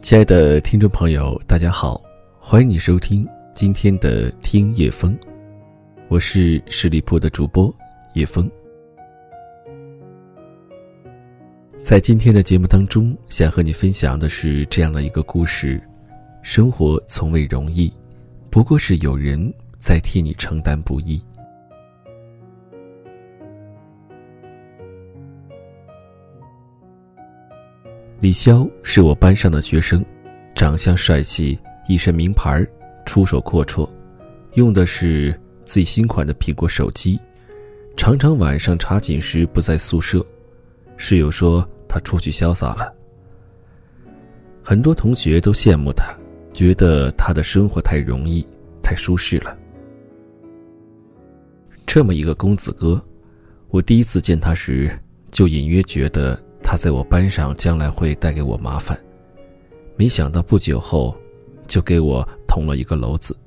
亲爱的听众朋友，大家好，欢迎你收听今天的听叶风，我是十里铺的主播叶风。在今天的节目当中，想和你分享的是这样的一个故事：生活从未容易，不过是有人在替你承担不易。李潇是我班上的学生，长相帅气，一身名牌，出手阔绰，用的是最新款的苹果手机，常常晚上查寝时不在宿舍，室友说他出去潇洒了。很多同学都羡慕他，觉得他的生活太容易，太舒适了。这么一个公子哥，我第一次见他时，就隐约觉得。他在我班上将来会带给我麻烦，没想到不久后，就给我捅了一个篓子。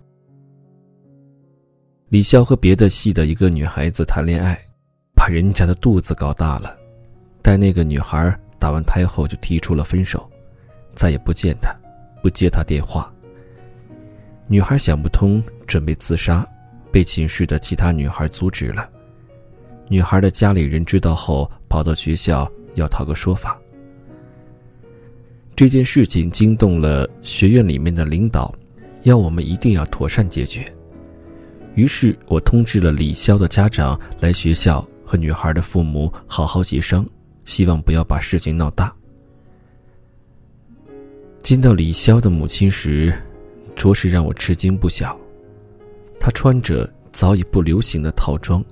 李潇和别的系的一个女孩子谈恋爱，把人家的肚子搞大了，但那个女孩打完胎后就提出了分手，再也不见他，不接他电话。女孩想不通，准备自杀，被寝室的其他女孩阻止了。女孩的家里人知道后，跑到学校。要讨个说法。这件事情惊动了学院里面的领导，要我们一定要妥善解决。于是我通知了李潇的家长来学校和女孩的父母好好协商，希望不要把事情闹大。见到李潇的母亲时，着实让我吃惊不小。她穿着早已不流行的套装，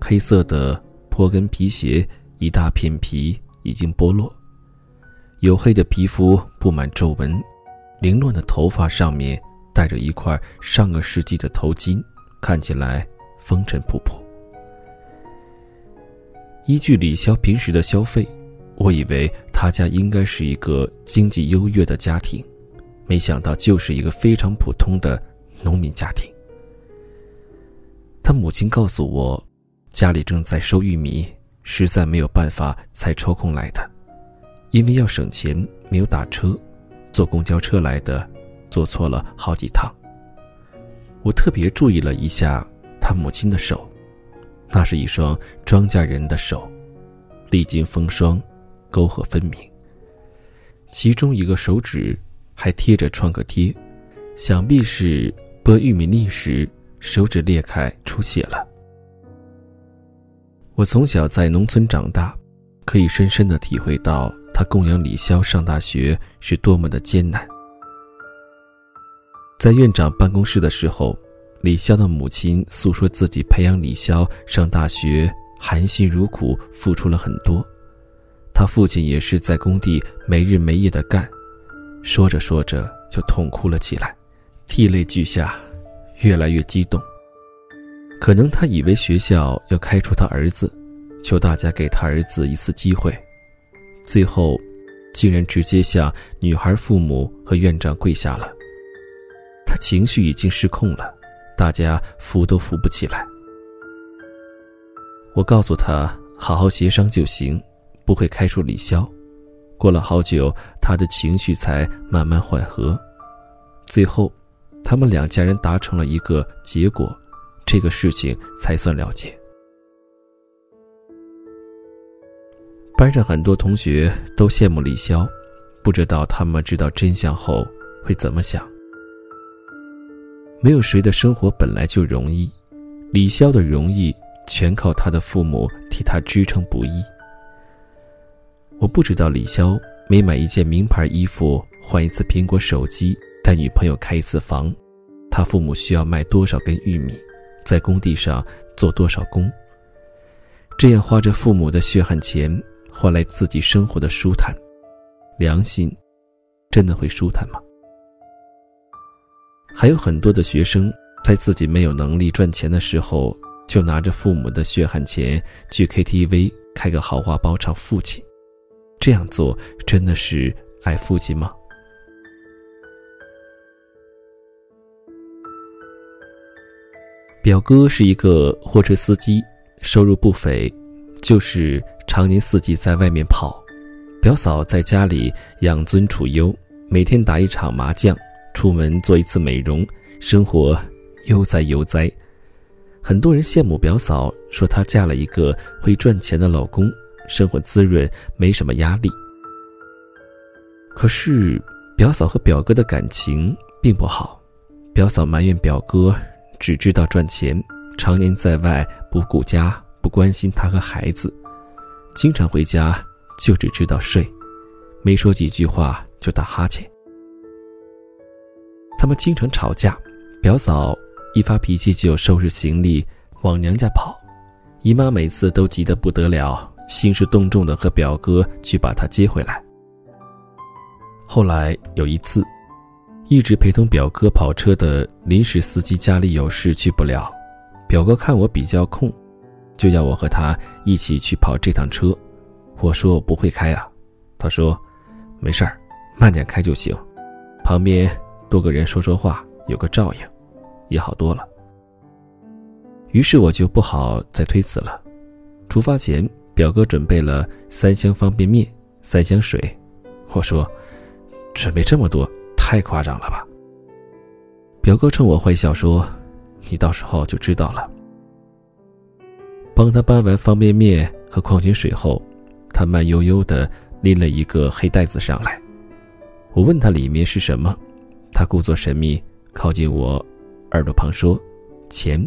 黑色的坡跟皮鞋。一大片皮已经剥落，黝黑的皮肤布满皱纹，凌乱的头发上面戴着一块上个世纪的头巾，看起来风尘仆仆。依据李潇平时的消费，我以为他家应该是一个经济优越的家庭，没想到就是一个非常普通的农民家庭。他母亲告诉我，家里正在收玉米。实在没有办法才抽空来的，因为要省钱，没有打车，坐公交车来的，坐错了好几趟。我特别注意了一下他母亲的手，那是一双庄稼人的手，历经风霜，沟壑分明。其中一个手指还贴着创可贴，想必是剥玉米粒时手指裂开出血了。我从小在农村长大，可以深深的体会到他供养李潇上大学是多么的艰难。在院长办公室的时候，李潇的母亲诉说自己培养李潇上大学含辛茹苦，付出了很多。他父亲也是在工地没日没夜的干，说着说着就痛哭了起来，涕泪俱下，越来越激动。可能他以为学校要开除他儿子，求大家给他儿子一次机会，最后，竟然直接向女孩父母和院长跪下了。他情绪已经失控了，大家扶都扶不起来。我告诉他好好协商就行，不会开除李潇。过了好久，他的情绪才慢慢缓和，最后，他们两家人达成了一个结果。这个事情才算了结。班上很多同学都羡慕李潇，不知道他们知道真相后会怎么想。没有谁的生活本来就容易，李潇的容易全靠他的父母替他支撑不易。我不知道李潇每买一件名牌衣服、换一次苹果手机、带女朋友开一次房，他父母需要卖多少根玉米。在工地上做多少工？这样花着父母的血汗钱换来自己生活的舒坦，良心真的会舒坦吗？还有很多的学生在自己没有能力赚钱的时候，就拿着父母的血汗钱去 KTV 开个豪华包唱父亲，这样做真的是爱父亲吗？表哥是一个货车司机，收入不菲，就是常年四季在外面跑，表嫂在家里养尊处优，每天打一场麻将，出门做一次美容，生活悠哉悠哉。很多人羡慕表嫂，说她嫁了一个会赚钱的老公，生活滋润，没什么压力。可是，表嫂和表哥的感情并不好。表嫂埋怨表哥只知道赚钱，常年在外不顾家，不关心她和孩子，经常回家就只知道睡，没说几句话就打哈欠。他们经常吵架，表嫂。一发脾气就收拾行李往娘家跑，姨妈每次都急得不得了，兴师动众的和表哥去把她接回来。后来有一次，一直陪同表哥跑车的临时司机家里有事去不了，表哥看我比较空，就要我和他一起去跑这趟车。我说我不会开啊，他说没事儿，慢点开就行，旁边多个人说说话，有个照应。也好多了。于是我就不好再推辞了。出发前，表哥准备了三箱方便面、三箱水。我说：“准备这么多，太夸张了吧？”表哥冲我坏笑说：“你到时候就知道了。”帮他搬完方便面和矿泉水后，他慢悠悠的拎了一个黑袋子上来。我问他里面是什么，他故作神秘，靠近我。耳朵旁说：“钱。”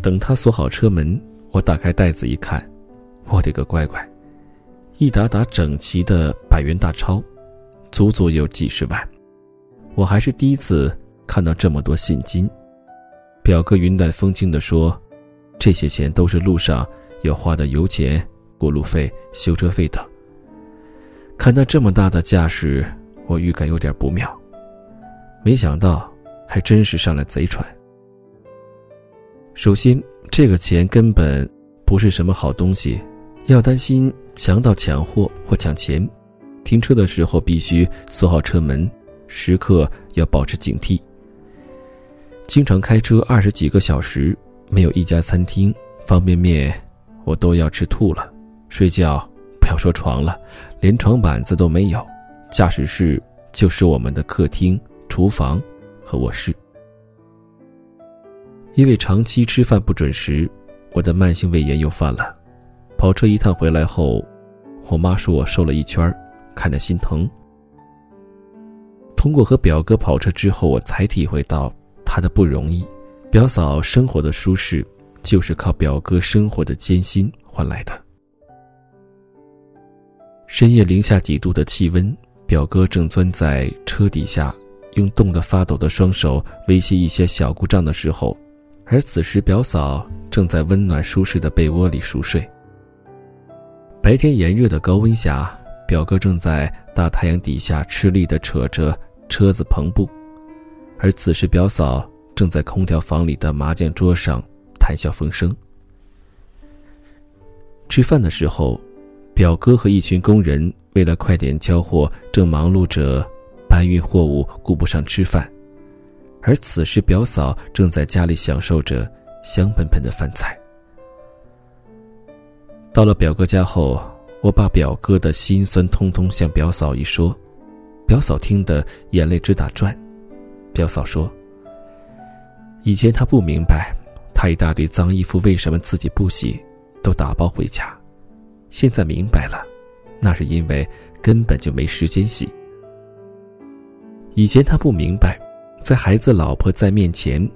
等他锁好车门，我打开袋子一看，我的个乖乖，一沓沓整齐的百元大钞，足足有几十万。我还是第一次看到这么多现金。表哥云淡风轻地说：“这些钱都是路上要花的油钱、过路费、修车费等。”看他这么大的架势，我预感有点不妙。没想到。还真是上了贼船。首先，这个钱根本不是什么好东西，要担心强盗抢货或抢钱。停车的时候必须锁好车门，时刻要保持警惕。经常开车二十几个小时，没有一家餐厅方便面，我都要吃吐了。睡觉不要说床了，连床板子都没有。驾驶室就是我们的客厅、厨房。和卧室，因为长期吃饭不准时，我的慢性胃炎又犯了。跑车一趟回来后，我妈说我瘦了一圈看着心疼。通过和表哥跑车之后，我才体会到他的不容易。表嫂生活的舒适，就是靠表哥生活的艰辛换来的。深夜零下几度的气温，表哥正钻在车底下。用冻得发抖的双手维系一些小故障的时候，而此时表嫂正在温暖舒适的被窝里熟睡。白天炎热的高温下，表哥正在大太阳底下吃力地扯着车子篷布，而此时表嫂正在空调房里的麻将桌上谈笑风生。吃饭的时候，表哥和一群工人为了快点交货，正忙碌着。搬运货物顾不上吃饭，而此时表嫂正在家里享受着香喷喷的饭菜。到了表哥家后，我把表哥的辛酸通通向表嫂一说，表嫂听得眼泪直打转。表嫂说：“以前她不明白，她一大堆脏衣服为什么自己不洗，都打包回家，现在明白了，那是因为根本就没时间洗。”以前他不明白，在孩子、老婆在面前，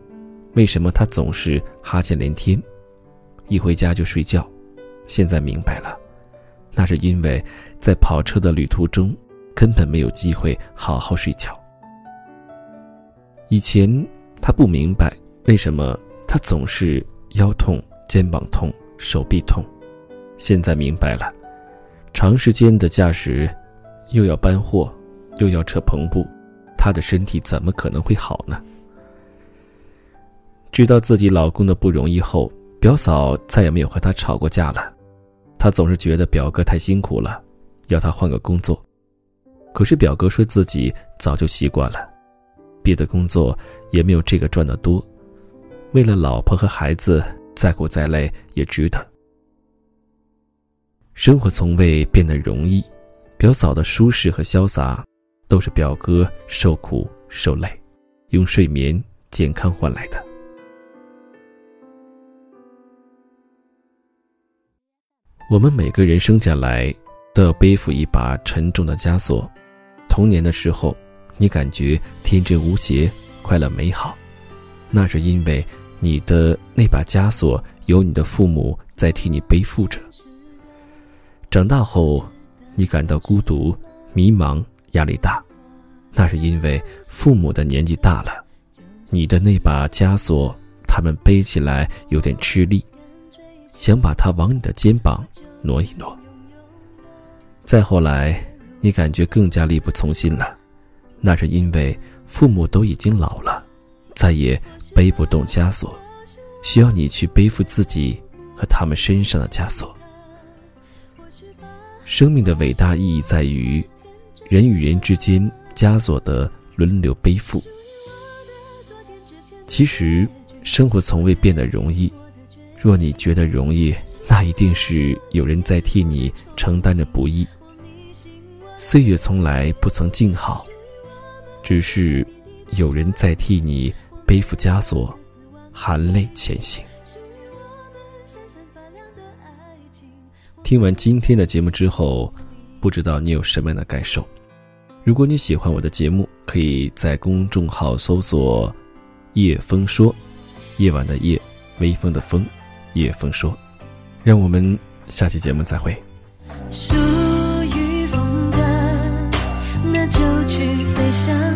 为什么他总是哈欠连天，一回家就睡觉。现在明白了，那是因为在跑车的旅途中，根本没有机会好好睡觉。以前他不明白，为什么他总是腰痛、肩膀痛、手臂痛。现在明白了，长时间的驾驶，又要搬货，又要扯篷布。她的身体怎么可能会好呢？知道自己老公的不容易后，表嫂再也没有和他吵过架了。她总是觉得表哥太辛苦了，要他换个工作。可是表哥说自己早就习惯了，别的工作也没有这个赚的多。为了老婆和孩子，再苦再累也值得。生活从未变得容易，表嫂的舒适和潇洒，都是表哥受苦受累，用睡眠健康换来的。我们每个人生下来，都要背负一把沉重的枷锁。童年的时候，你感觉天真无邪、快乐美好，那是因为你的那把枷锁由你的父母在替你背负着。长大后，你感到孤独、迷茫、压力大，那是因为父母的年纪大了，你的那把枷锁，他们背起来有点吃力，想把它往你的肩膀挪一挪。再后来，你感觉更加力不从心了，那是因为父母都已经老了，再也背不动枷锁，需要你去背负自己和他们身上的枷锁。生命的伟大意义在于，人与人之间枷锁的轮流背负。其实，生活从未变得容易。若你觉得容易，那一定是有人在替你承担着不易。岁月从来不曾静好，只是有人在替你背负枷锁，含泪前行。听完今天的节目之后，不知道你有什么样的感受？如果你喜欢我的节目，可以在公众号搜索“叶风说”，夜晚的夜，微风的风，叶风说。让我们下期节目再会。想，